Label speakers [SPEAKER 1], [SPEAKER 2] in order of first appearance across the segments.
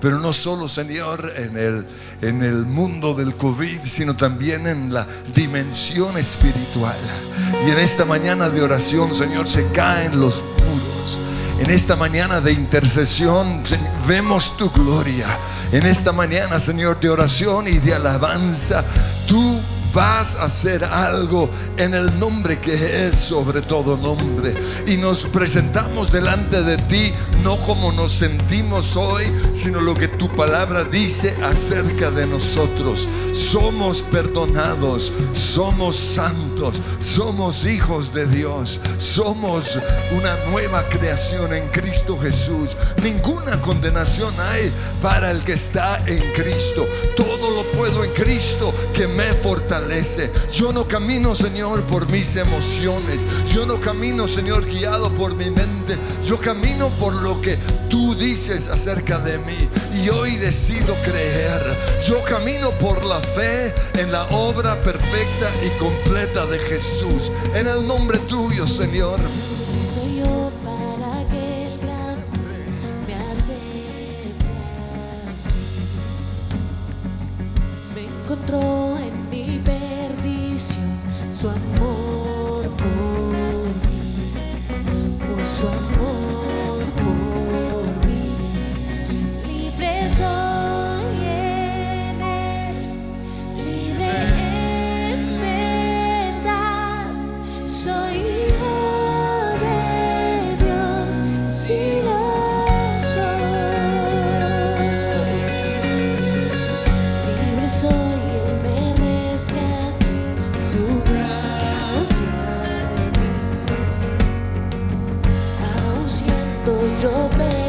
[SPEAKER 1] pero no solo, Señor, en el, en el mundo del COVID, sino también en la dimensión espiritual. Y en esta mañana de oración, Señor, se caen los muros. En esta mañana de intercesión vemos tu gloria. En esta mañana, Señor, de oración y de alabanza, tú vas a hacer algo en el nombre que es sobre todo nombre. Y nos presentamos delante de ti no como nos sentimos hoy, sino lo que tu palabra dice acerca de nosotros. Somos perdonados, somos santos, somos hijos de Dios, somos una nueva creación en Cristo Jesús. Ninguna condenación hay para el que está en Cristo. Todo lo puedo en Cristo que me fortalece yo no camino, Señor, por mis emociones. Yo no camino, Señor, guiado por mi mente. Yo camino por lo que tú dices acerca de mí. Y hoy decido creer. Yo camino por la fe en la obra perfecta y completa de Jesús. En el nombre tuyo, Señor.
[SPEAKER 2] Soy yo para que el gran me Me encontró su amor yo pecador,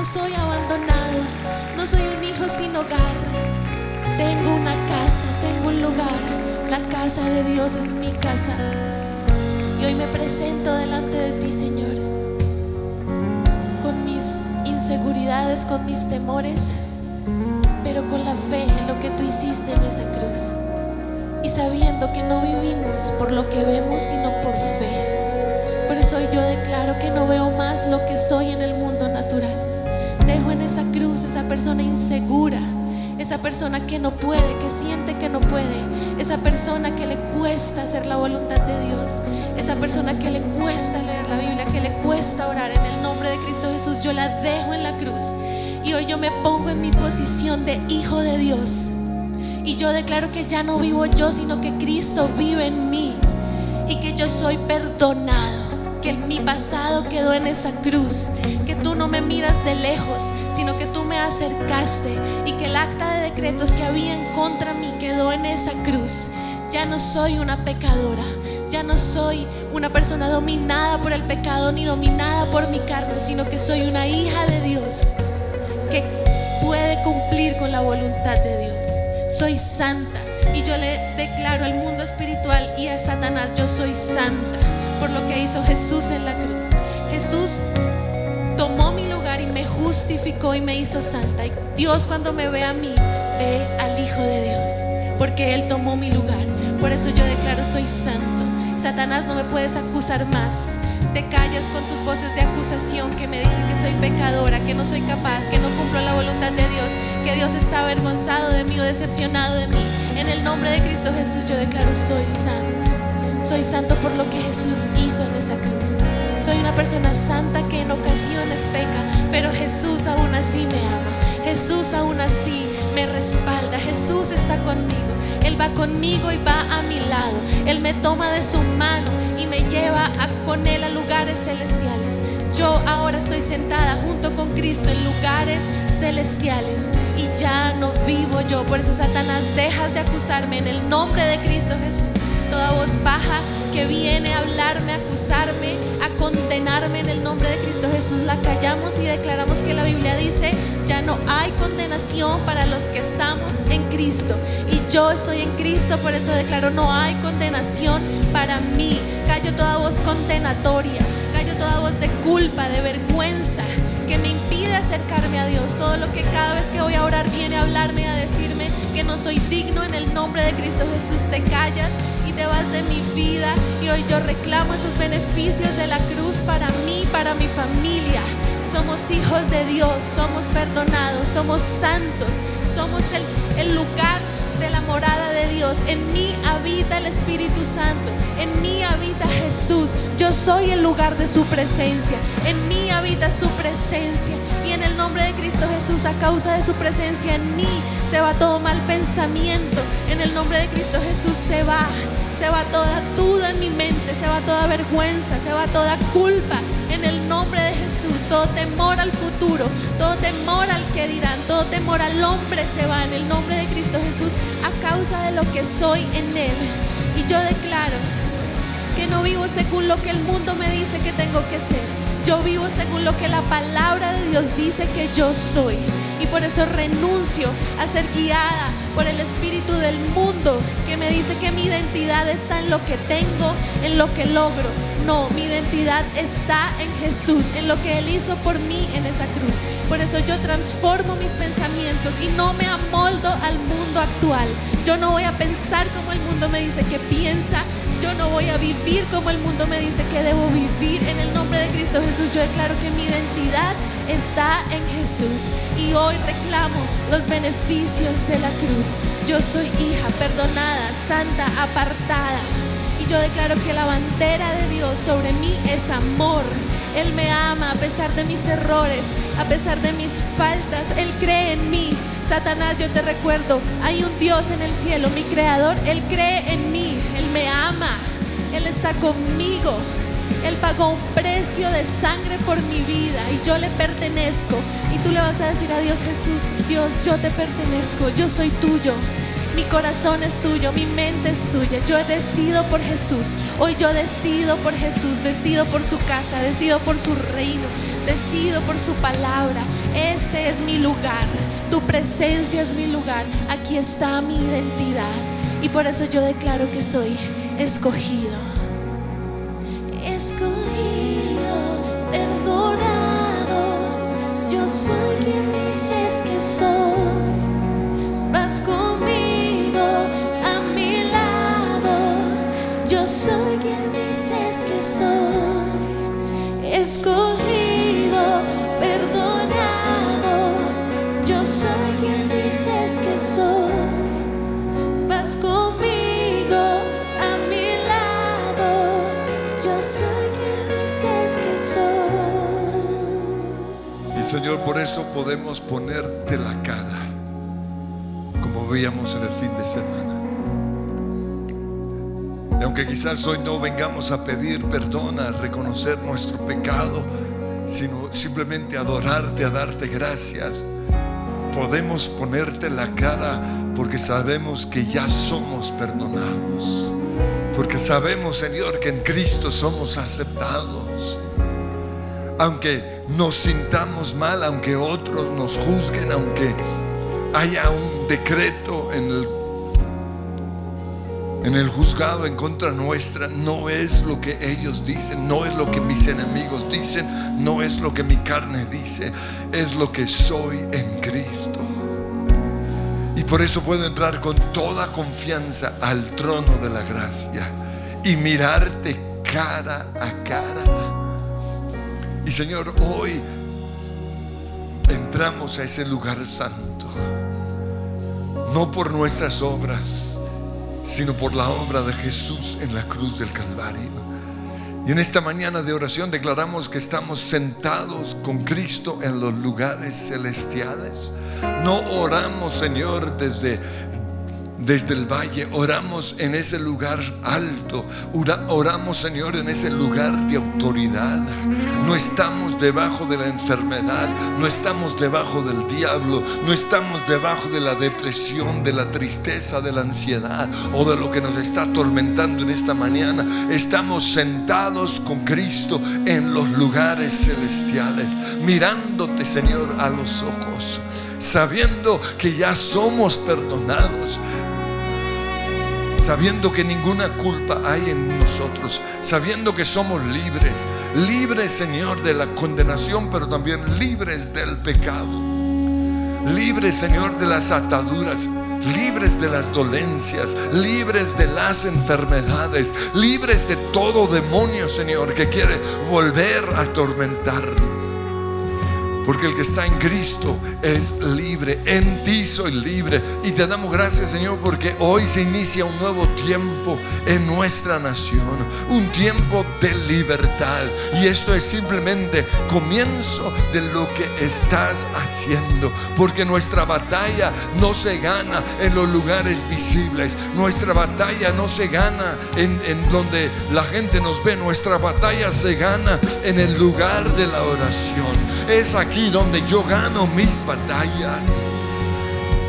[SPEAKER 2] no soy abandonado, no soy un hijo sin hogar. Tengo una casa, tengo un lugar. La casa de Dios es mi casa. Y hoy me presento delante de ti, Señor, con mis inseguridades, con mis temores, pero con la fe en lo que tú hiciste en esa cruz. Y sabiendo que no vivimos por lo que vemos, sino por fe. Por eso hoy yo declaro que no veo más lo que soy en el mundo natural. Dejo en esa cruz esa persona insegura, esa persona que no puede, que siente que no puede, esa persona que le cuesta hacer la voluntad de Dios, esa persona que le cuesta leer la Biblia, que le cuesta orar en el nombre de Cristo Jesús, yo la dejo en la cruz. Y hoy yo me pongo en mi posición de hijo de Dios. Y yo declaro que ya no vivo yo, sino que Cristo vive en mí. Y que yo soy perdonado. Que mi pasado quedó en esa cruz. Que tú no me miras de lejos, sino que tú me acercaste. Y que el acta de decretos que había en contra mí quedó en esa cruz. Ya no soy una pecadora. Ya no soy una persona dominada por el pecado ni dominada por mi carne, sino que soy una hija de Dios que puede cumplir con la voluntad de Dios. Soy santa y yo le declaro al mundo espiritual y a Satanás, yo soy santa por lo que hizo Jesús en la cruz. Jesús tomó mi lugar y me justificó y me hizo santa. Y Dios cuando me ve a mí, ve al Hijo de Dios, porque Él tomó mi lugar. Por eso yo declaro, soy santo. Satanás, no me puedes acusar más. Te callas con tus voces de acusación que me dicen que soy pecadora, que no soy capaz, que no cumplo la voluntad de Dios, que Dios está avergonzado de mí o decepcionado de mí. En el nombre de Cristo Jesús yo declaro, soy santo. Soy santo por lo que Jesús hizo en esa cruz. Soy una persona santa que en ocasiones peca, pero Jesús aún así me ama. Jesús aún así me respalda. Jesús está conmigo. Él va conmigo y va a mi lado. Él me toma de su mano y me lleva con Él a lugares celestiales. Yo ahora estoy sentada junto con Cristo en lugares celestiales y ya no vivo yo. Por eso, Satanás, dejas de acusarme en el nombre de Cristo Jesús. Voz baja que viene a hablarme, a acusarme, a condenarme en el nombre de Cristo Jesús, la callamos y declaramos que la Biblia dice, ya no hay condenación para los que estamos en Cristo. Y yo estoy en Cristo, por eso declaro, no hay condenación para mí. Callo toda voz condenatoria, callo toda voz de culpa, de vergüenza, que me impide acercarme a Dios. Todo lo que cada vez que voy a orar viene a hablarme, a decirme que no soy digno en el nombre de Cristo Jesús. Te callas y te vas de mi vida. Y hoy yo reclamo esos beneficios de la cruz para mí, para mi familia. Somos hijos de Dios, somos perdonados, somos santos, somos el, el lugar de la morada de Dios. En mí habita el Espíritu Santo. En mí habita Jesús. Yo soy el lugar de su presencia. En mí habita su presencia. Y en el nombre de Cristo Jesús, a causa de su presencia en mí, se va todo mal pensamiento. En el nombre de Cristo Jesús se va. Se va toda duda en mi mente, se va toda vergüenza, se va toda culpa. En el nombre de Jesús, todo temor al futuro, todo temor al que dirán, todo temor al hombre se va en el nombre de Cristo Jesús a causa de lo que soy en Él. Y yo declaro que no vivo según lo que el mundo me dice que tengo que ser. Yo vivo según lo que la palabra de Dios dice que yo soy. Y por eso renuncio a ser guiada por el espíritu del mundo que me dice que mi identidad está en lo que tengo, en lo que logro. No, mi identidad está en Jesús, en lo que Él hizo por mí en esa cruz. Por eso yo transformo mis pensamientos y no me amoldo al mundo actual. Yo no voy a pensar como el mundo me dice que piensa. Yo no voy a vivir como el mundo me dice que debo vivir. En el nombre de Cristo Jesús yo declaro que mi identidad está en Jesús. Y hoy reclamo los beneficios de la cruz. Yo soy hija perdonada, santa, apartada. Y yo declaro que la bandera de Dios sobre mí es amor. Él me ama a pesar de mis errores, a pesar de mis faltas. Él cree en mí. Satanás, yo te recuerdo, hay un Dios en el cielo, mi creador. Él cree en mí. Él me ama. Él está conmigo. Él pagó un precio de sangre por mi vida y yo le pertenezco. Y tú le vas a decir a Dios Jesús, Dios, yo te pertenezco, yo soy tuyo. Mi corazón es tuyo, mi mente es tuya. Yo decido por Jesús. Hoy yo decido por Jesús, decido por su casa, decido por su reino, decido por su palabra. este es mi lugar, tu presencia es mi lugar, aquí está mi identidad. Y por eso yo declaro que soy escogido. Escogido, perdonado, yo soy quien dices que soy. Vas conmigo soy quien dices que soy. Escogido, perdonado, yo soy quien dices que soy. Vas conmigo a mi lado, yo soy quien dices que soy.
[SPEAKER 1] Y Señor, por eso podemos ponerte la cara, como veíamos en el fin de semana. Y aunque quizás hoy no vengamos a pedir perdón, a reconocer nuestro pecado, sino simplemente adorarte, a darte gracias, podemos ponerte la cara porque sabemos que ya somos perdonados. Porque sabemos, Señor, que en Cristo somos aceptados. Aunque nos sintamos mal, aunque otros nos juzguen, aunque haya un decreto en el en el juzgado en contra nuestra no es lo que ellos dicen, no es lo que mis enemigos dicen, no es lo que mi carne dice, es lo que soy en Cristo. Y por eso puedo entrar con toda confianza al trono de la gracia y mirarte cara a cara. Y Señor, hoy entramos a ese lugar santo, no por nuestras obras, sino por la obra de Jesús en la cruz del Calvario. Y en esta mañana de oración declaramos que estamos sentados con Cristo en los lugares celestiales. No oramos, Señor, desde desde el valle, oramos en ese lugar alto, Ora- oramos Señor en ese lugar de autoridad. No estamos debajo de la enfermedad, no estamos debajo del diablo, no estamos debajo de la depresión, de la tristeza, de la ansiedad o de lo que nos está atormentando en esta mañana. Estamos sentados con Cristo en los lugares celestiales, mirándote Señor a los ojos sabiendo que ya somos perdonados, sabiendo que ninguna culpa hay en nosotros, sabiendo que somos libres, libres Señor de la condenación, pero también libres del pecado, libres Señor de las ataduras. Libres de las dolencias, libres de las enfermedades, libres de todo demonio, Señor, que quiere volver a atormentarnos. Porque el que está en Cristo es libre. En ti soy libre. Y te damos gracias, Señor, porque hoy se inicia un nuevo tiempo en nuestra nación. Un tiempo de libertad. Y esto es simplemente comienzo de lo que estás haciendo. Porque nuestra batalla no se gana en los lugares visibles. Nuestra batalla no se gana en, en donde la gente nos ve. Nuestra batalla se gana en el lugar de la oración. Es aquí donde yo gano mis batallas.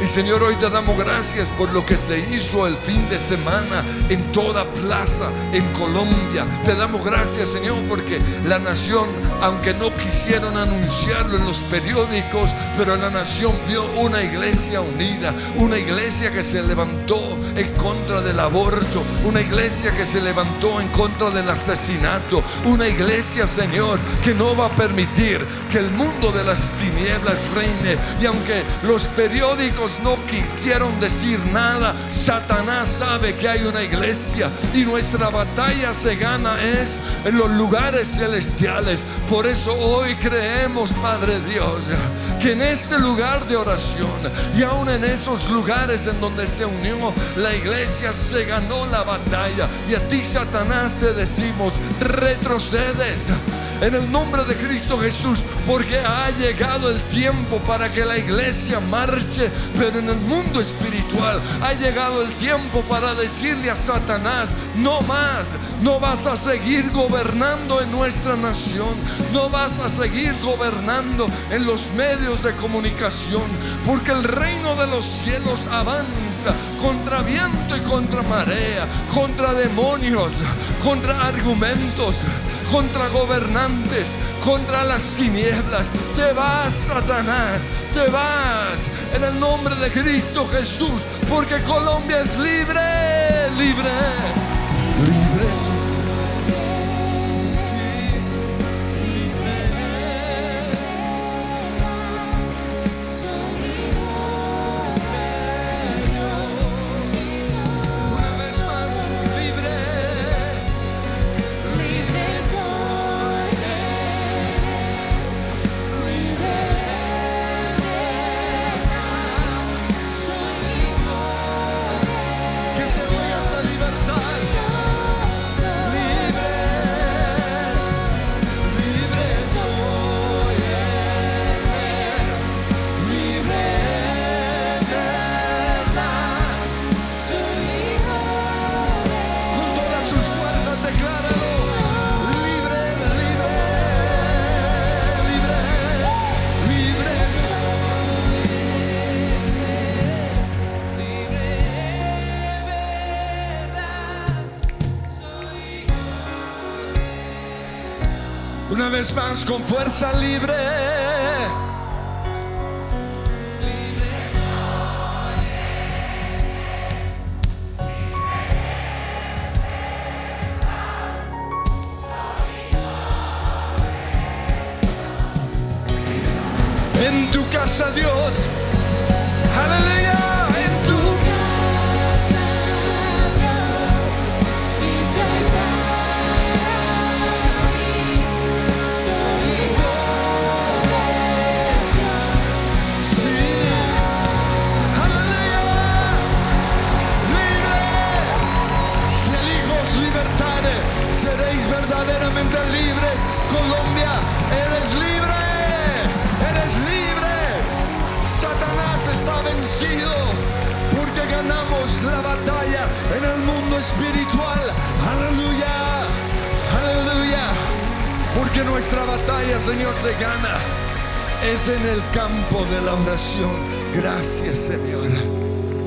[SPEAKER 1] Y Señor, hoy te damos gracias por lo que se hizo el fin de semana en toda plaza en Colombia. Te damos gracias, Señor, porque la nación, aunque no quisieron anunciarlo en los periódicos, pero la nación vio una iglesia unida, una iglesia que se levantó en contra del aborto, una iglesia que se levantó en contra del asesinato, una iglesia, Señor, que no va a permitir que el mundo de las tinieblas reine. Y aunque los periódicos no quisieron decir nada, Satanás sabe que hay una iglesia y nuestra batalla se gana es en los lugares celestiales. Por eso hoy creemos, Padre Dios, que en ese lugar de oración y aún en esos lugares en donde se unió la iglesia se ganó la batalla. Y a ti Satanás te decimos retrocedes en el nombre de Cristo Jesús porque ha llegado el tiempo para que la iglesia marche pero en el mundo espiritual ha llegado el tiempo para decirle a Satanás no más no vas a seguir gobernando en nuestra nación no vas a seguir gobernando en los medios de comunicación porque el reino de los cielos avanza contra viento y contra marea contra demonios contra argumentos
[SPEAKER 2] contra gobernantes, contra las tinieblas. Te vas, Satanás, te vas en el nombre de Cristo Jesús, porque Colombia es libre, libre. Vez más con fuerza libre. En tu casa Dios. Aleluya. Vencido. Porque ganamos la batalla en el mundo espiritual. Aleluya. Aleluya. Porque nuestra batalla, Señor, se gana. Es en el campo de la oración. Gracias, Señor.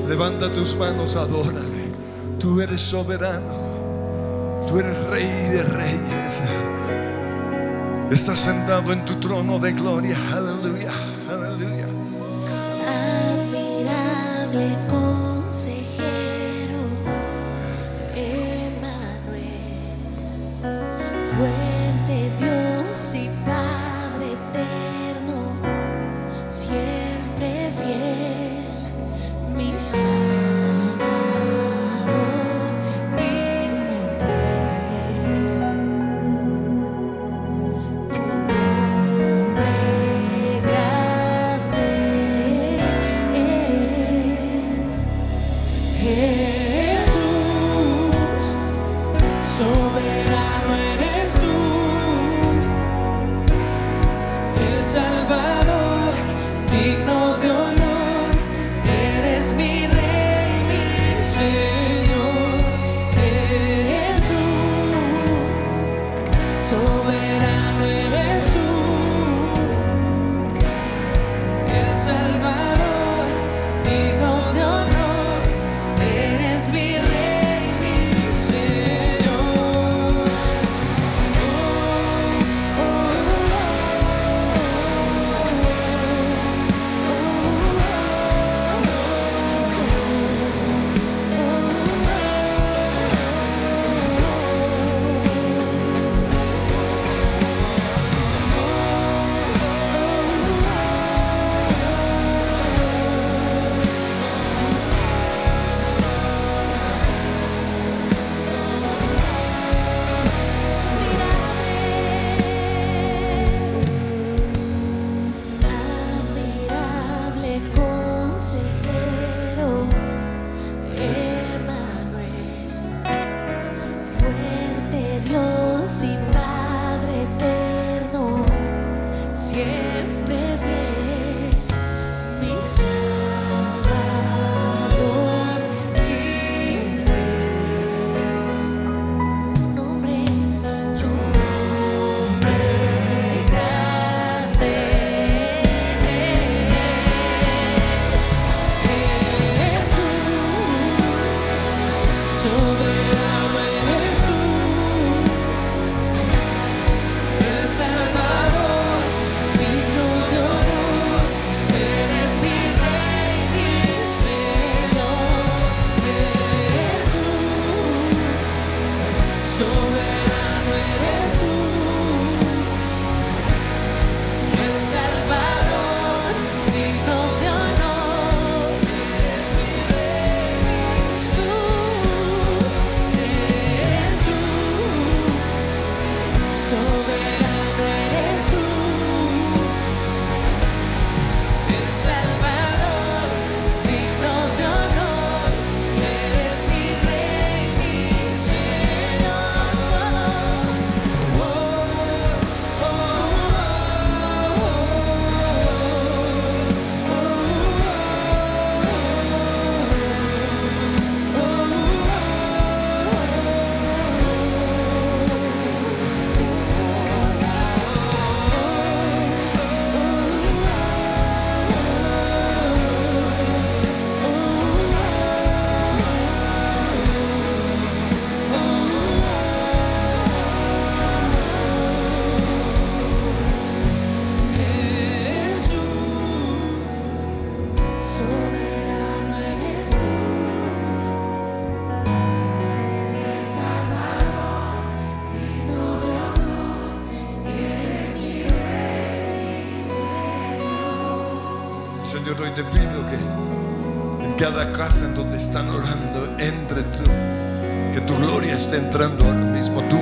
[SPEAKER 2] Levanta tus manos, adórale. Tú eres soberano. Tú eres rey de reyes. Estás sentado en tu trono de gloria. Aleluya.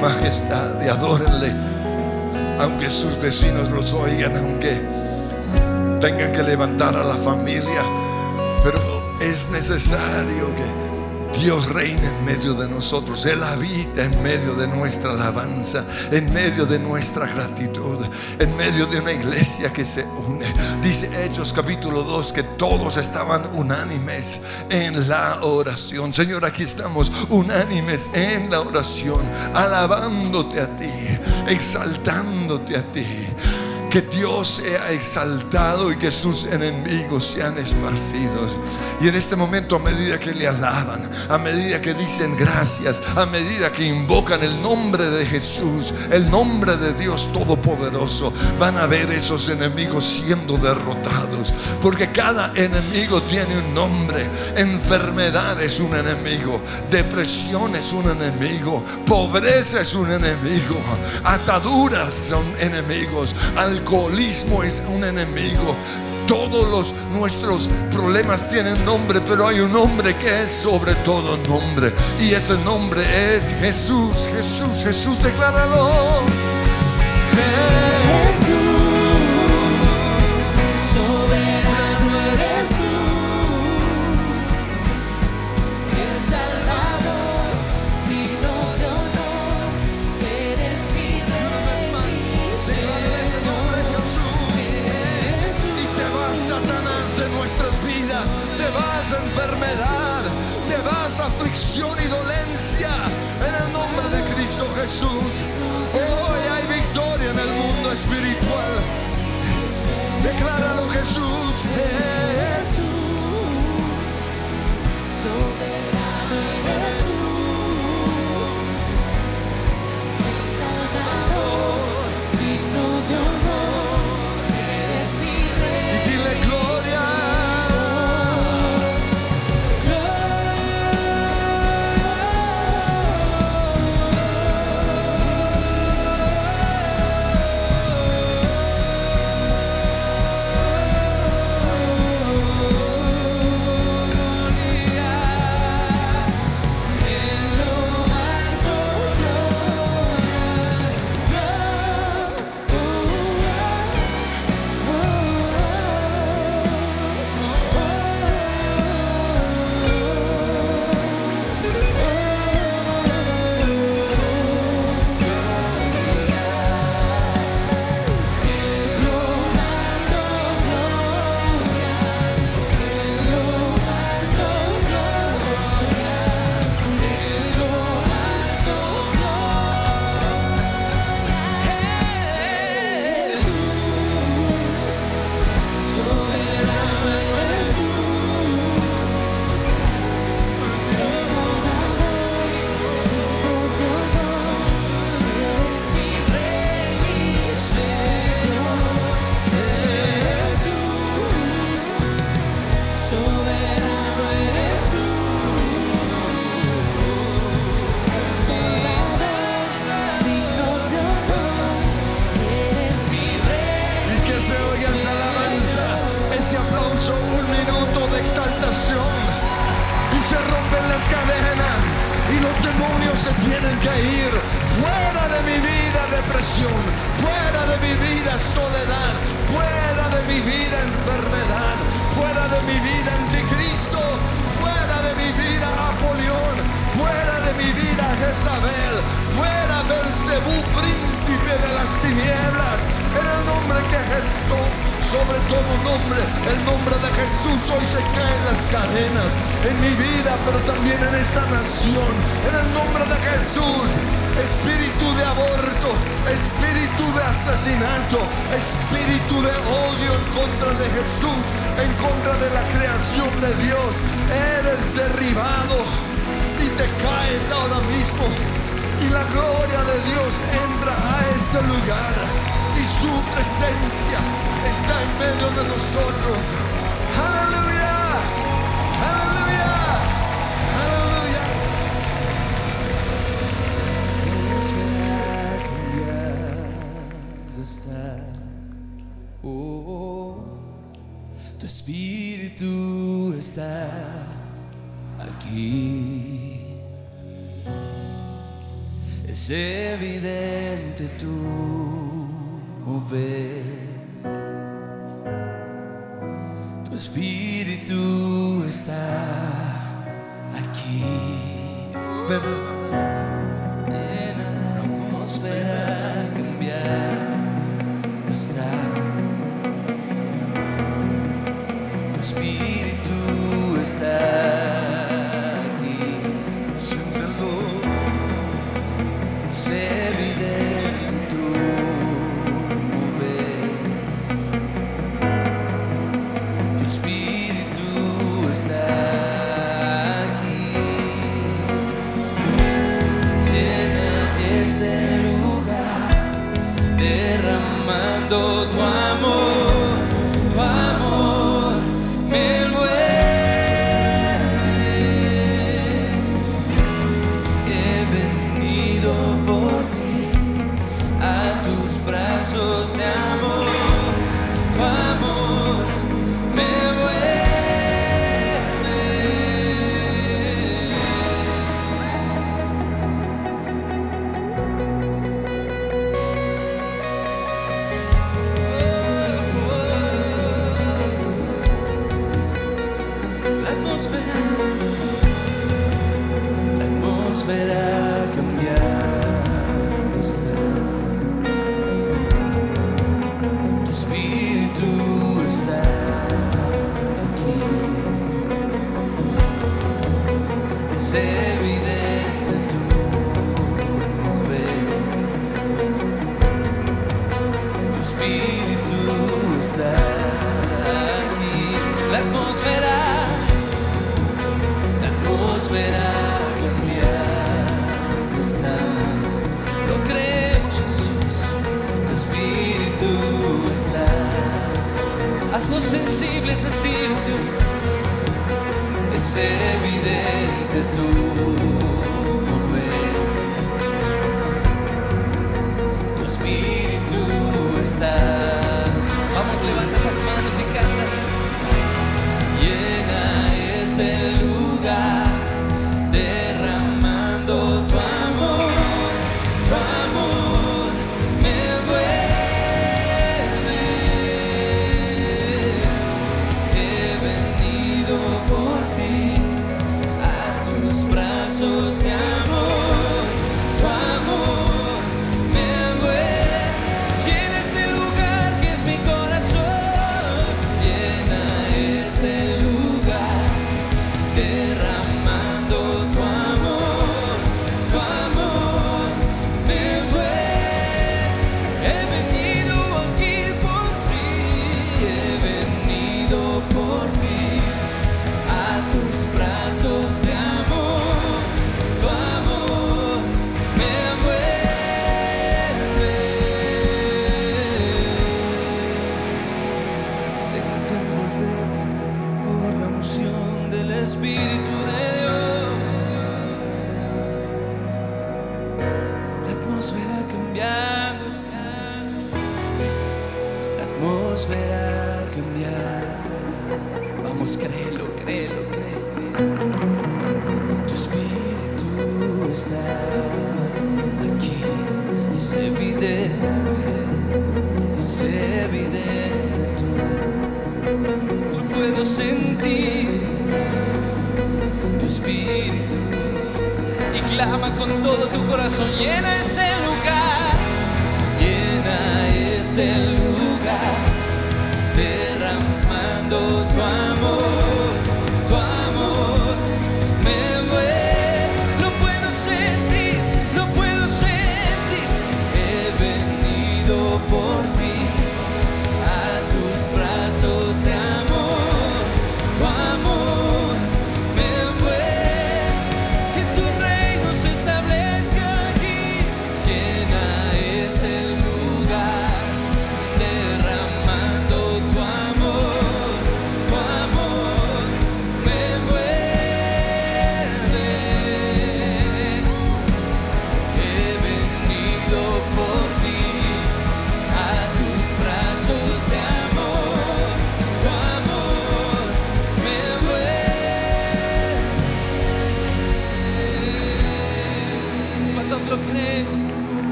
[SPEAKER 1] Majestad, y adórenle, aunque sus vecinos los oigan, aunque tengan que levantar a la familia, pero es necesario que Dios reina en medio de nosotros. Él habita en medio de nuestra alabanza, en medio de nuestra gratitud, en medio de una iglesia que se une. Dice Hechos capítulo 2 que todos estaban unánimes en la oración. Señor, aquí estamos unánimes en la oración, alabándote a ti, exaltándote a ti. Que Dios sea exaltado y que sus enemigos sean esparcidos. Y en este momento, a medida que le alaban, a medida que dicen gracias, a medida que invocan el nombre de Jesús, el nombre de Dios Todopoderoso, van a ver esos enemigos siendo derrotados. Porque cada enemigo tiene un nombre. Enfermedad es un enemigo. Depresión es un enemigo. Pobreza es un enemigo. Ataduras son enemigos alcoholismo es un enemigo. Todos los nuestros problemas tienen nombre, pero hay un nombre que es sobre todo nombre. Y ese nombre es Jesús. Jesús, Jesús, decláralo. Enfermedad. Te vas, aflicción y dolencia. En el nombre de Cristo Jesús. Hoy hay victoria en el mundo espiritual. Decláralo, Jesús. Jesús. Espíritu de asesinato, espíritu de odio en contra de Jesús, en contra de la creación de Dios, eres derribado y te caes ahora mismo. Y la gloria de Dios entra a este lugar y su presencia está en medio de nosotros. Aleluya,
[SPEAKER 3] está. Oh, tu espíritu está aquí. Es evidente tu mover. Tu espíritu está aquí.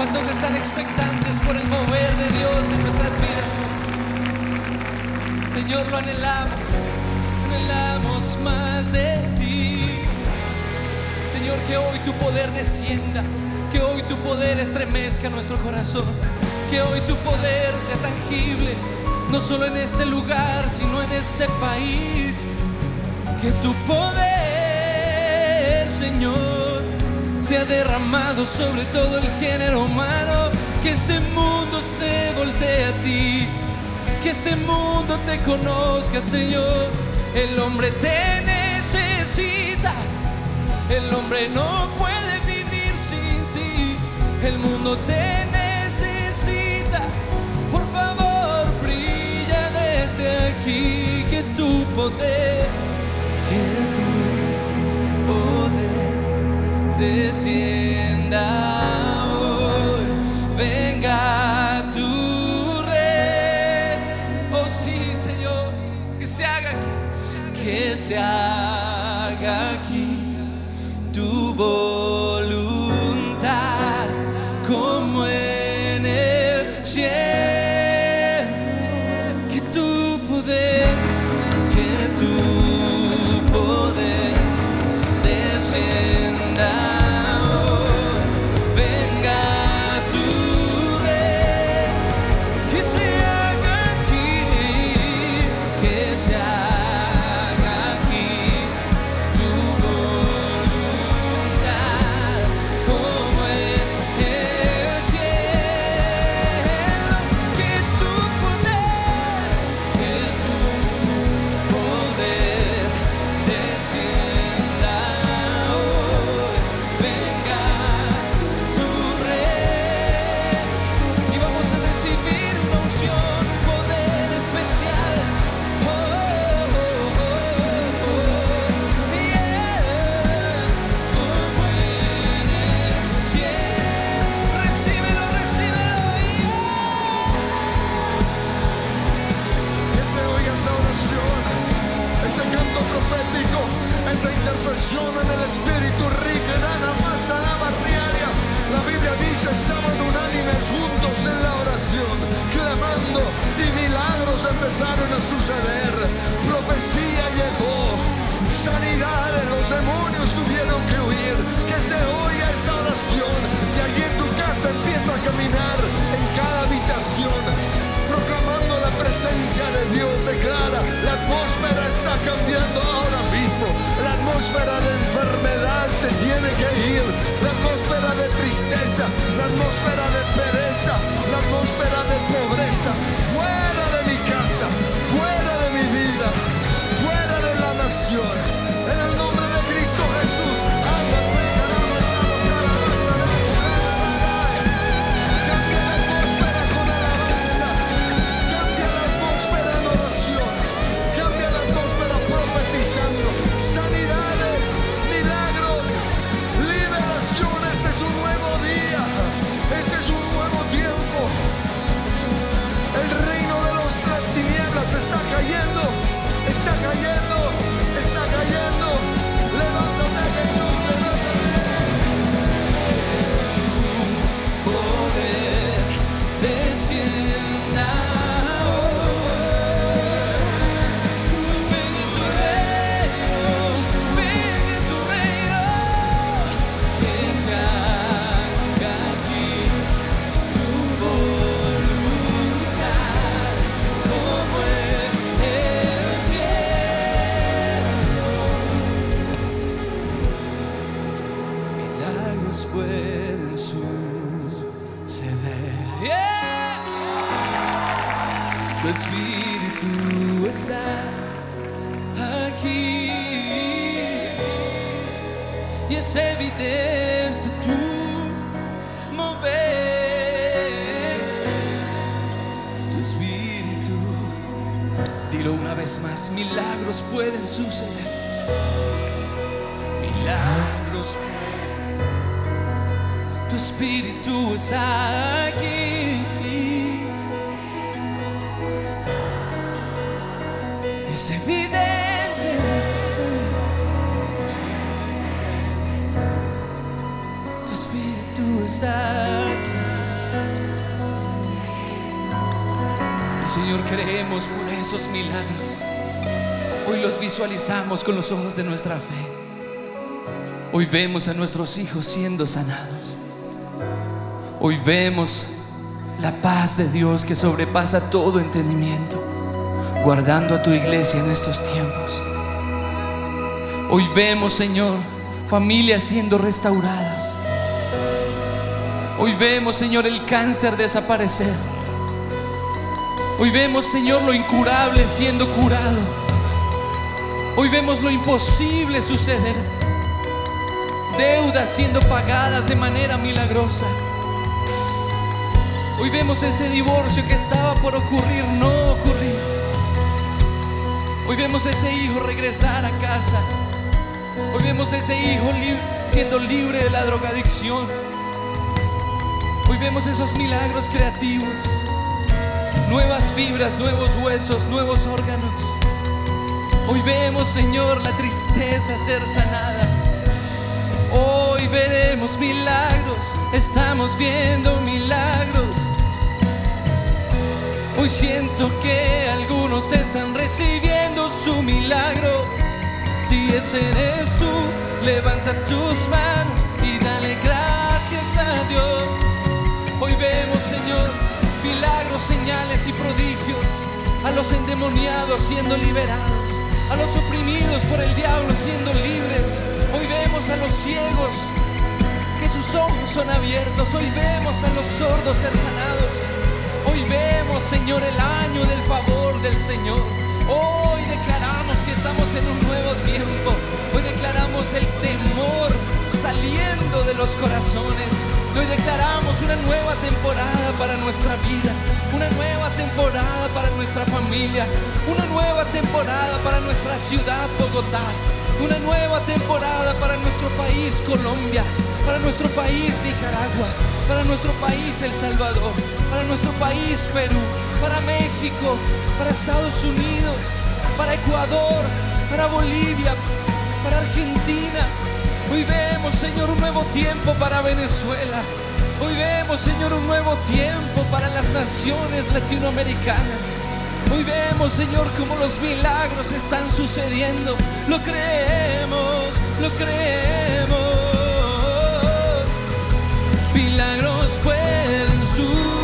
[SPEAKER 3] ¿Cuántos están expectantes por el mover de Dios en nuestras vidas? Señor, lo anhelamos, anhelamos más de ti. Señor, que hoy tu poder descienda, que hoy tu poder estremezca nuestro corazón, que hoy tu poder sea tangible, no solo en este lugar, sino en este país. Que tu poder, Señor sea derramado sobre todo el género humano, que este mundo se voltee a ti, que este mundo te conozca, Señor. El hombre te necesita. El hombre no puede vivir sin ti. El mundo te necesita. Por favor, brilla desde aquí. Que tu poder, descienda hoy. Venga tu rey. Oh sí, Señor, que se haga que se haga descienda hoy. Evidente tu mover. Tu espíritu, dilo una vez más, milagros pueden suceder. Milagros tu espíritu está aquí. Señor, creemos por esos milagros. Hoy los visualizamos con los ojos de nuestra fe. Hoy vemos a nuestros hijos siendo sanados. Hoy vemos la paz de Dios que sobrepasa todo entendimiento, guardando a tu iglesia en estos tiempos. Hoy vemos, Señor, familias siendo restauradas. Hoy vemos, Señor, el cáncer desaparecer. Hoy vemos, Señor, lo incurable siendo curado. Hoy vemos lo imposible suceder. Deudas siendo pagadas de manera milagrosa. Hoy vemos ese divorcio que estaba por ocurrir, no ocurrir. Hoy vemos ese hijo regresar a casa. Hoy vemos ese hijo siendo libre de la drogadicción. Hoy vemos esos milagros creativos. Nuevas fibras, nuevos huesos, nuevos órganos. Hoy vemos, Señor, la tristeza ser sanada. Hoy veremos milagros, estamos viendo milagros. Hoy siento que algunos están recibiendo su milagro. Si ese eres tú, levanta tus manos y dale gracias a Dios. Hoy vemos, Señor, milagros, señales y prodigios. A los endemoniados siendo liberados. A los oprimidos por el diablo siendo libres. Hoy vemos a los ciegos que sus ojos son abiertos. Hoy vemos a los sordos ser sanados. Hoy vemos, Señor, el año del favor del Señor. Hoy declaramos que estamos en un nuevo tiempo. Hoy declaramos el temor saliendo de los corazones. Hoy declaramos una nueva temporada para nuestra vida, una nueva temporada para nuestra familia, una nueva temporada para nuestra ciudad Bogotá, una nueva temporada para nuestro país Colombia, para nuestro país Nicaragua, para nuestro país El Salvador, para nuestro país Perú, para México, para Estados Unidos, para Ecuador, para Bolivia, para Argentina. Hoy vemos, Señor, un nuevo tiempo para Venezuela. Hoy vemos, Señor, un nuevo tiempo para las naciones latinoamericanas. Hoy vemos, Señor, cómo los milagros están sucediendo. Lo creemos, lo creemos. Milagros pueden suceder.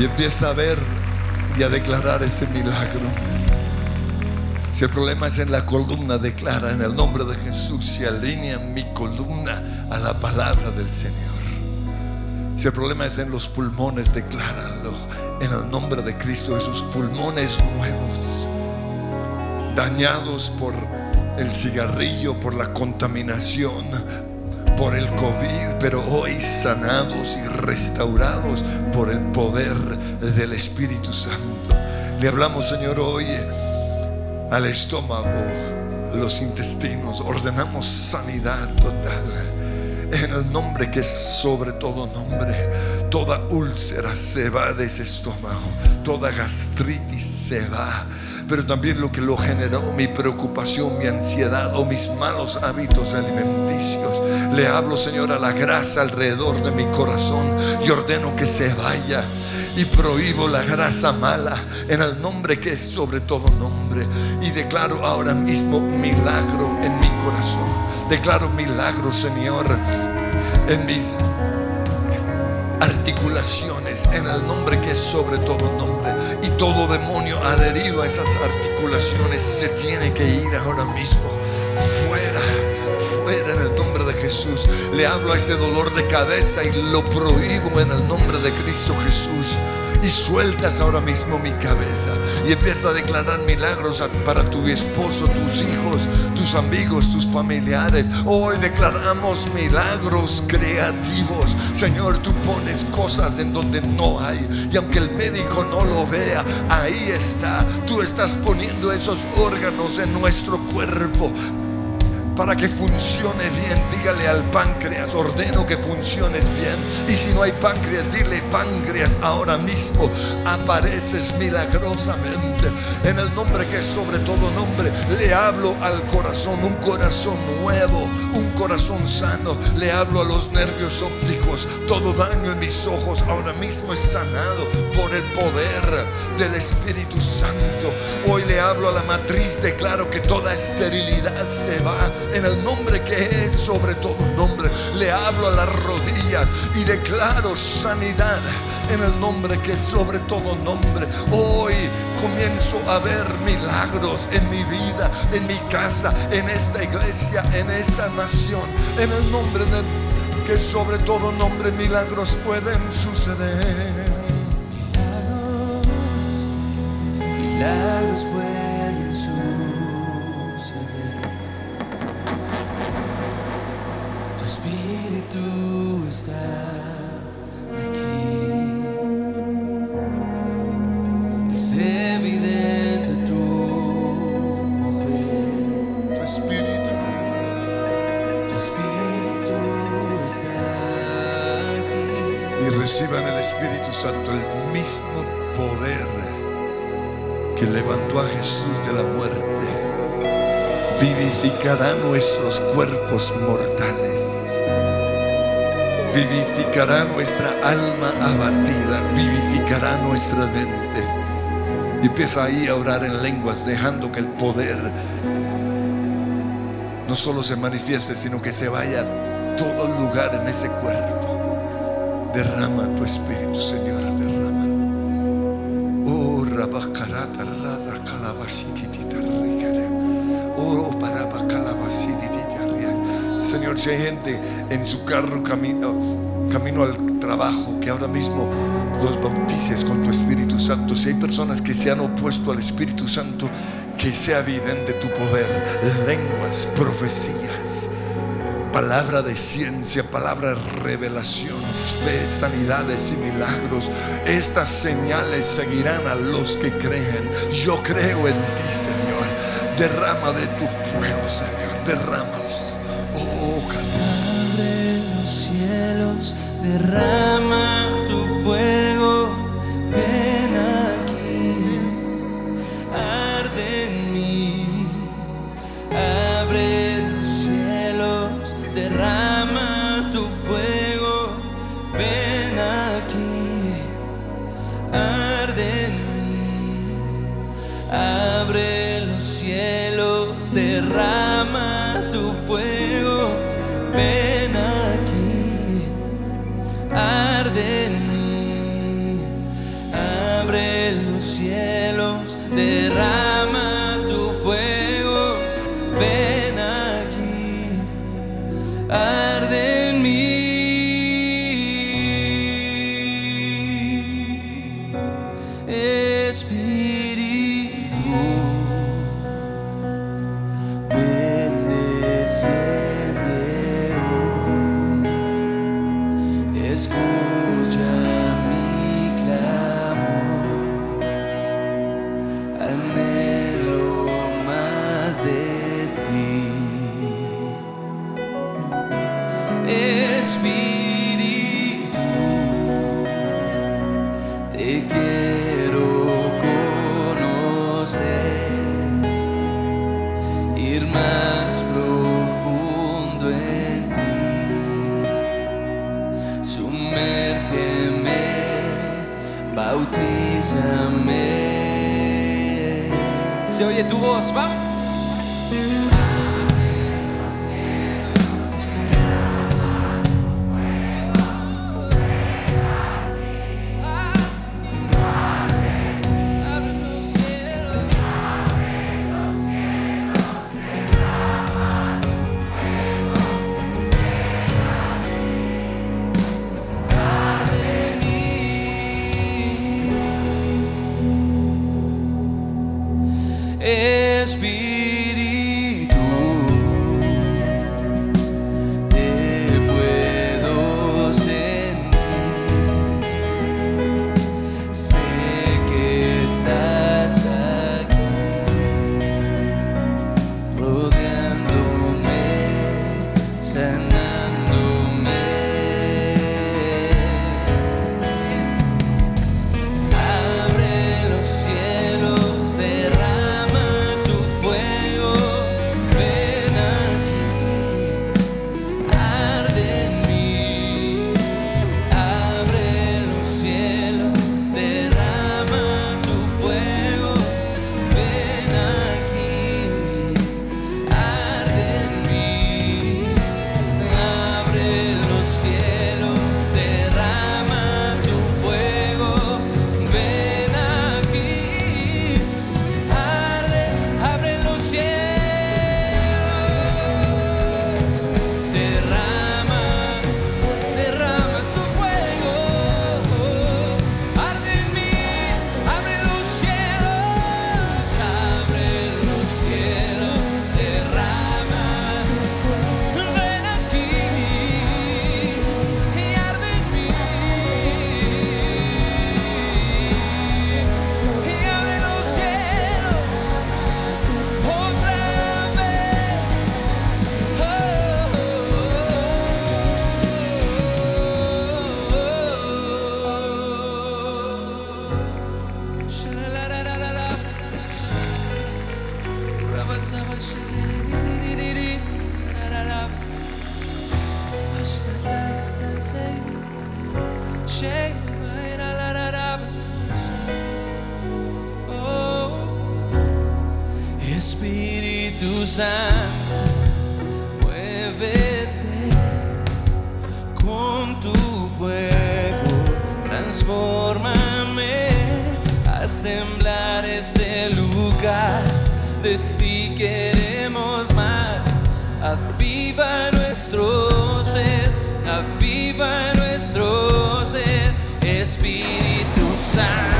[SPEAKER 1] Y empieza a ver y a declarar ese milagro. Si el problema es en la columna, declara en el nombre de Jesús, se alinea mi columna a la palabra del Señor. Si el problema es en los pulmones, decláralo en el nombre de Cristo, esos pulmones nuevos, dañados por el cigarrillo, por la contaminación, por el COVID, pero hoy sanados y restaurados por el poder del Espíritu Santo. Le hablamos, Señor, hoy al estómago, los intestinos, ordenamos sanidad total. En el nombre que es sobre todo nombre, toda úlcera se va de ese estómago, toda gastritis se va. Pero también lo que lo generó, mi preocupación, mi ansiedad o mis malos hábitos alimenticios. Le hablo, Señor, a la grasa alrededor de mi corazón y ordeno que se vaya. Y prohíbo la grasa mala en el nombre que es sobre todo nombre. Y declaro ahora mismo milagro en mi corazón. Declaro milagro, Señor, en mis articulaciones en el nombre que es sobre todo nombre. Y todo demonio adherido a esas articulaciones se tiene que ir ahora mismo. Fuera, fuera en el nombre de Jesús. Le hablo a ese dolor de cabeza y lo prohíbo en el nombre de Cristo Jesús. Y sueltas ahora mismo mi cabeza y empieza a declarar milagros para tu esposo, tus hijos, tus amigos, tus familiares. Hoy declaramos milagros creativos. Señor, tú pones cosas en donde no hay. Y aunque el médico no lo vea, ahí está. Tú estás poniendo esos órganos en nuestro cuerpo para que funcione bien. Dígale al páncreas, ordeno que funciones bien. Y si no hay páncreas, dile páncreas ahora mismo. Apareces milagrosamente. En el nombre que es sobre todo nombre, le hablo al corazón, un corazón nuevo, un corazón sano. Le hablo a los nervios ópticos. Todo daño en mis ojos ahora mismo es sanado por el poder del Espíritu Santo. Hoy le hablo a la matriz, declaro que toda esterilidad se va en el nombre que es sobre todo nombre. Le hablo a las rodillas y declaro sanidad en el nombre que es sobre todo nombre. Hoy comienzo a ver milagros en mi vida, en mi casa, en esta iglesia, en esta nación, en el nombre de que sobre todo nombre milagros pueden suceder.
[SPEAKER 3] Milagros pueden suceder. Tu espíritu está
[SPEAKER 1] reciban el Espíritu Santo el mismo poder que levantó a Jesús de la muerte. Vivificará nuestros cuerpos mortales. Vivificará nuestra alma abatida. Vivificará nuestra mente. Y empieza ahí a orar en lenguas, dejando que el poder no solo se manifieste, sino que se vaya a todo lugar en ese cuerpo. Derrama tu espíritu, Señor, derrámalo. Oh, rabacarata, rada, calabashikitita, ricare. Oh, ria. Señor, si hay gente en su carro camino, camino al trabajo, que ahora mismo los bautices con tu Espíritu Santo. Si hay personas que se han opuesto al Espíritu Santo, que sea evidente tu poder, lenguas, profecías palabra de ciencia, palabra de revelación, fe, sanidades y milagros. Estas señales seguirán a los que creen. Yo creo en ti, Señor. Derrama de tu fuego, Señor. Derrámalo. Oh, cal-
[SPEAKER 3] Abre los cielos, derrama than este lugar. De ti queremos más. Aviva nuestro ser, aviva nuestro ser, Espíritu Santo,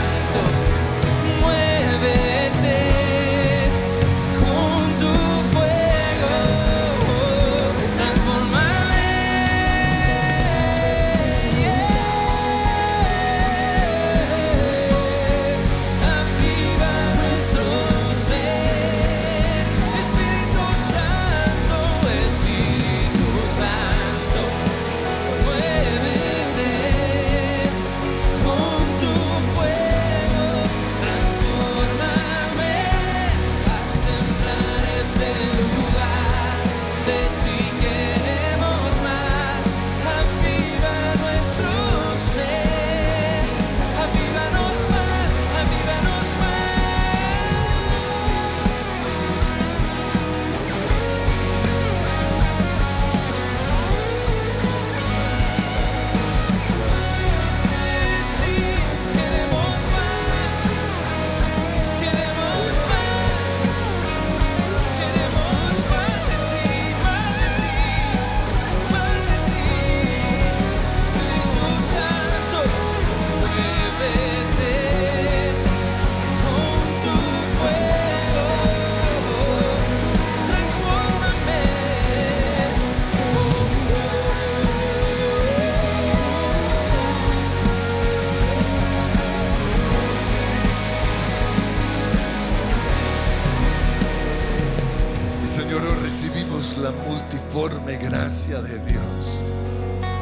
[SPEAKER 1] gracia de Dios.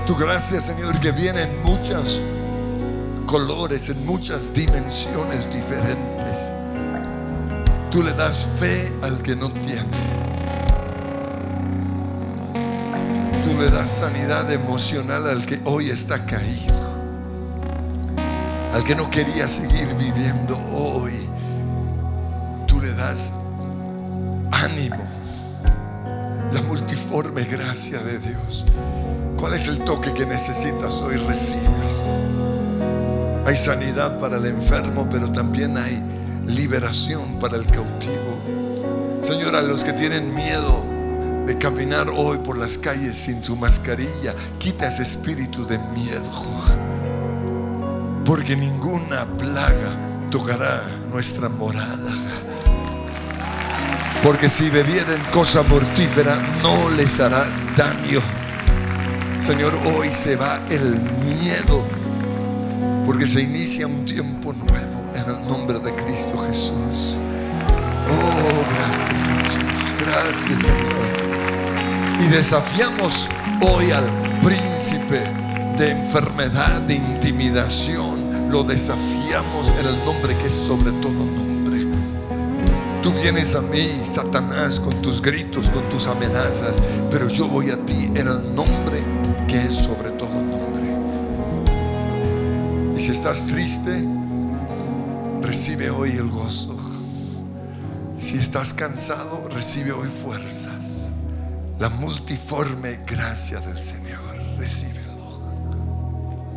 [SPEAKER 1] Tu gracia, Señor, que viene en muchos colores, en muchas dimensiones diferentes. Tú le das fe al que no tiene. Tú le das sanidad emocional al que hoy está caído. Al que no quería seguir viviendo hoy. Tú le das ánimo, multiforme gracia de Dios. ¿Cuál es el toque que necesitas hoy? Recíbelo. Hay sanidad para el enfermo, pero también hay liberación para el cautivo. Señor, a los que tienen miedo de caminar hoy por las calles sin su mascarilla, quita ese espíritu de miedo. Porque ninguna plaga tocará nuestra morada. Porque si bebieren cosa mortífera, no les hará daño. Señor, hoy se va el miedo. Porque se inicia un tiempo nuevo en el nombre de Cristo Jesús. Oh, gracias Jesús. Gracias Señor. Y desafiamos hoy al príncipe de enfermedad, de intimidación. Lo desafiamos en el nombre que es sobre todo nombre. Tú vienes a mí, Satanás, con tus gritos, con tus amenazas, pero yo voy a ti en el nombre que es sobre todo nombre. Y si estás triste, recibe hoy el gozo. Si estás cansado, recibe hoy fuerzas. La multiforme gracia del Señor. Recíbelo.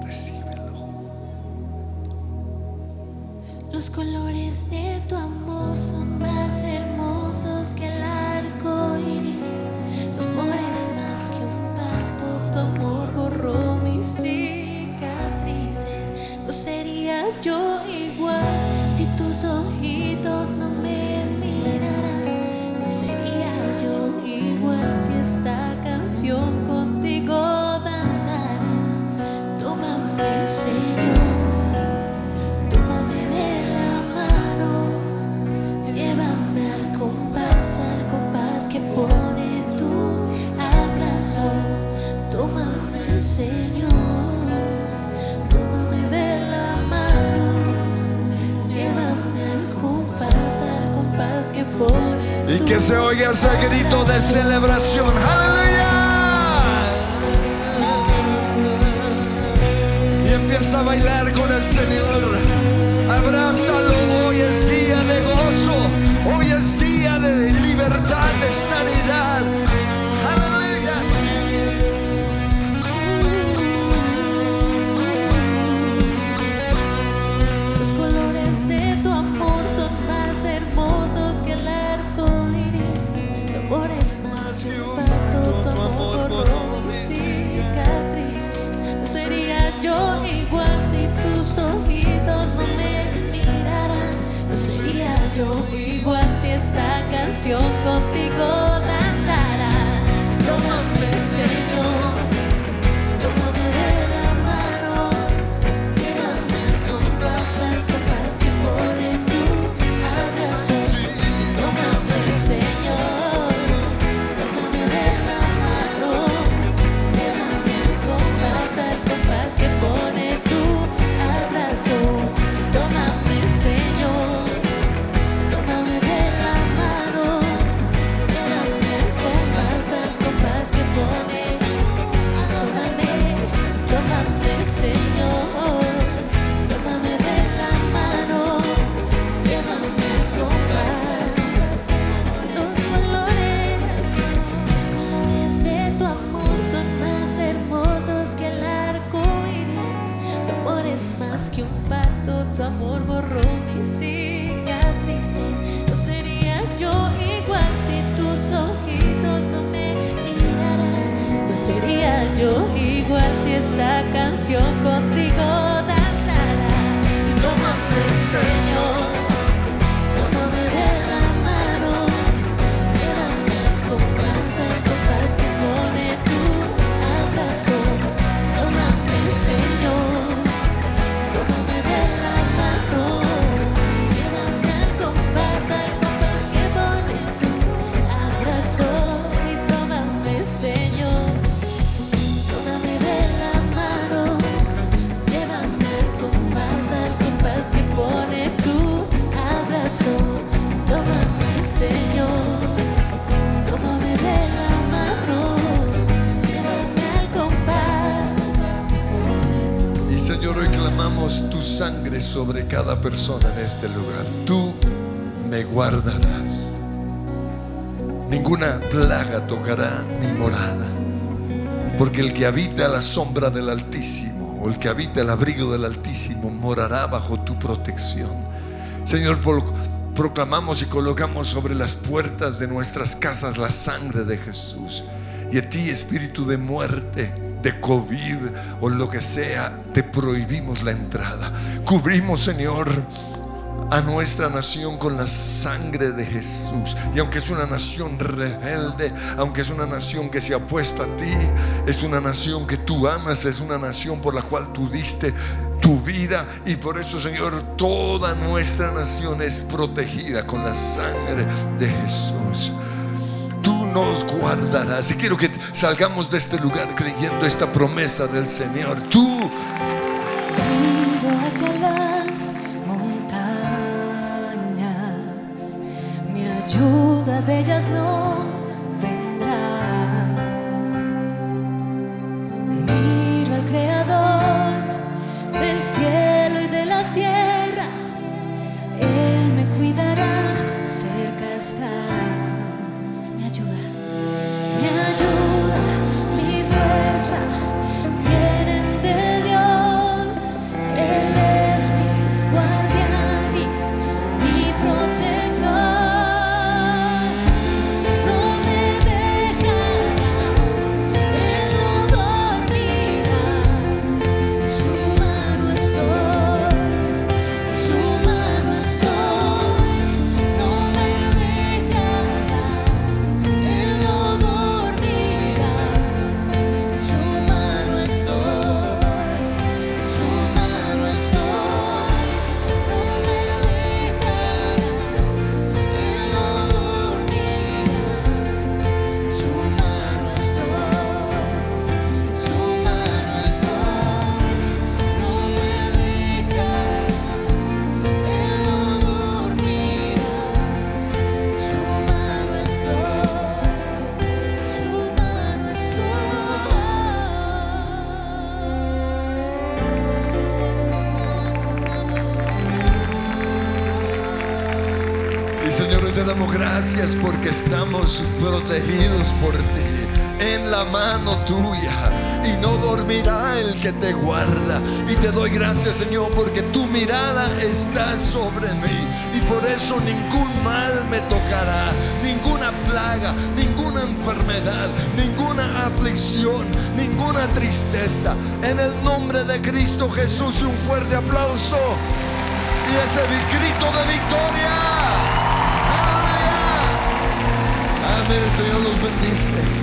[SPEAKER 1] Recíbelo.
[SPEAKER 2] Los colores de tu amor son más hermosos que
[SPEAKER 1] se oiga ese grito de celebración. Aleluya. Y empieza a bailar con el Señor. Abrázalo.
[SPEAKER 2] Canción contigo danzara. Tómame, Señor.
[SPEAKER 1] Sobre cada persona en este lugar. Tú me guardarás. Ninguna plaga tocará mi morada. Porque el que habita a la sombra del Altísimo o el que habita el abrigo del Altísimo morará bajo tu protección. Señor, proclamamos y colocamos sobre las puertas de nuestras casas la sangre de Jesús. Y a ti, espíritu de muerte, de COVID o lo que sea, te prohibimos la entrada. Cubrimos, Señor, a nuestra nación con la sangre de Jesús. Y aunque es una nación rebelde, aunque es una nación que se ha puesto a ti, es una nación que tú amas, es una nación por la cual tú diste tu vida. Y por eso, Señor, toda nuestra nación es protegida con la sangre de Jesús. Nos guardarás. Y quiero que salgamos de este lugar creyendo esta promesa del Señor. Tú
[SPEAKER 2] hacia las montañas, ayuda de ellas ayuda, mi fuerza
[SPEAKER 1] damos gracias porque estamos protegidos por ti, en la mano tuya. Y no dormirá el que te guarda. Y te doy gracias, Señor, porque tu mirada está sobre mí. Y por eso ningún mal me tocará, ninguna plaga, ninguna enfermedad, ninguna aflicción, ninguna tristeza. En el nombre de Cristo Jesús, un fuerte aplauso. Y ese grito de victoria. El Señor los bendice.